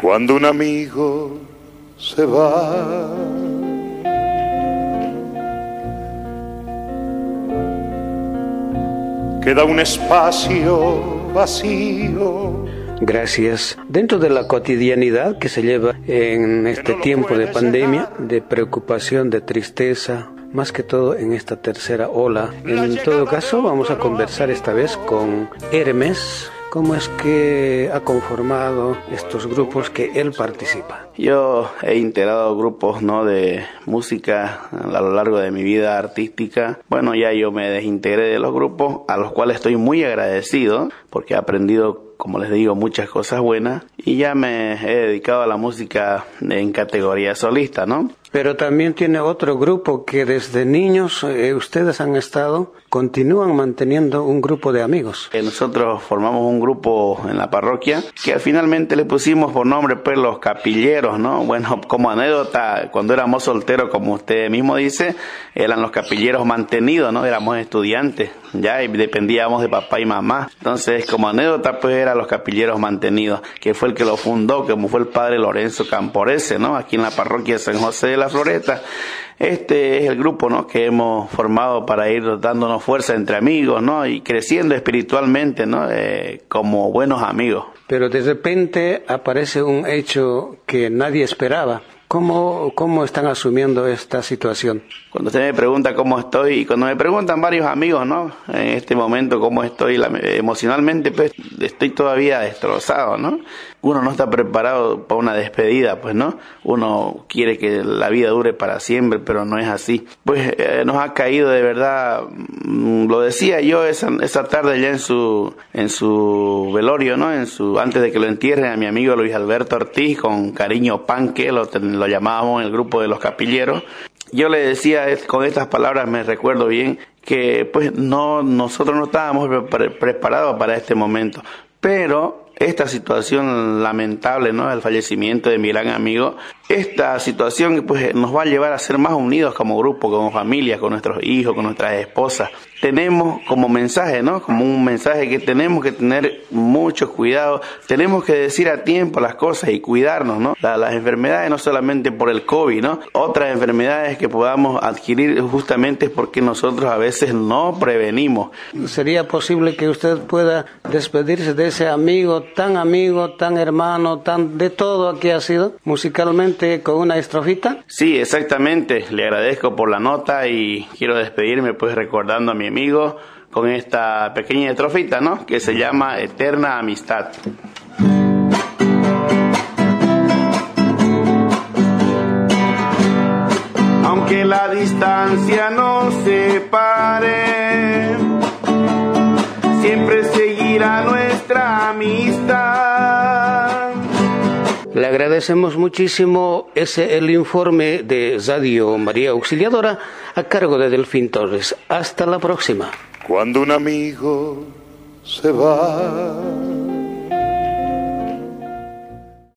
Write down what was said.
Cuando un amigo se va. Queda un espacio vacío. Gracias. Dentro de la cotidianidad que se lleva en este tiempo de pandemia, de preocupación, de tristeza, más que todo en esta tercera ola. En todo caso, vamos a conversar esta vez con Hermes, cómo es que ha conformado estos grupos que él participa. Yo he integrado grupos ¿no? de música a lo largo de mi vida artística. Bueno, ya yo me desintegré de los grupos a los cuales estoy muy agradecido porque he aprendido como les digo, muchas cosas buenas y ya me he dedicado a la música en categoría solista, ¿no? Pero también tiene otro grupo que desde niños eh, ustedes han estado, continúan manteniendo un grupo de amigos. Eh, nosotros formamos un grupo en la parroquia que finalmente le pusimos por nombre pues los capilleros, ¿no? Bueno, como anécdota, cuando éramos solteros, como usted mismo dice, eran los capilleros mantenidos, ¿no? Éramos estudiantes, ya, y dependíamos de papá y mamá. Entonces, como anécdota, pues eran los capilleros mantenidos, que fue el que lo fundó, como fue el padre Lorenzo Camporese, ¿no? Aquí en la parroquia de San José de la Floresta. Este es el grupo, ¿no? Que hemos formado para ir dándonos fuerza entre amigos, ¿no? Y creciendo espiritualmente, ¿no? Eh, como buenos amigos. Pero de repente aparece un hecho que nadie esperaba. ¿Cómo, ¿Cómo están asumiendo esta situación? Cuando usted me pregunta cómo estoy, y cuando me preguntan varios amigos, ¿no? En este momento cómo estoy emocionalmente, pues estoy todavía destrozado, ¿no? Uno no está preparado para una despedida, pues, ¿no? Uno quiere que la vida dure para siempre, pero no es así. Pues eh, nos ha caído de verdad, mm, lo decía yo esa, tarde ya en su, en su velorio, ¿no? En su, antes de que lo entierren a mi amigo Luis Alberto Ortiz, con cariño panque, lo, lo llamábamos en el grupo de los capilleros. Yo le decía con estas palabras, me recuerdo bien, que pues no, nosotros no estábamos preparados para este momento, pero esta situación lamentable, ¿no? El fallecimiento de mi gran amigo, esta situación pues nos va a llevar a ser más unidos como grupo, como familia, con nuestros hijos, con nuestras esposas. Tenemos como mensaje, ¿no? Como un mensaje que tenemos que tener mucho cuidado, tenemos que decir a tiempo las cosas y cuidarnos, ¿no? las enfermedades no solamente por el COVID, ¿no? Otras enfermedades que podamos adquirir justamente es porque nosotros a veces no prevenimos. ¿Sería posible que usted pueda despedirse de ese amigo, tan amigo, tan hermano, tan de todo que ha sido musicalmente? con una estrofita? Sí, exactamente. Le agradezco por la nota y quiero despedirme pues recordando a mi amigo con esta pequeña estrofita, ¿no? Que se llama Eterna Amistad. Aunque la distancia nos separe, siempre nuestra amistad le agradecemos muchísimo ese el informe de Radio María Auxiliadora a cargo de Delfín Torres. Hasta la próxima. Cuando un amigo se va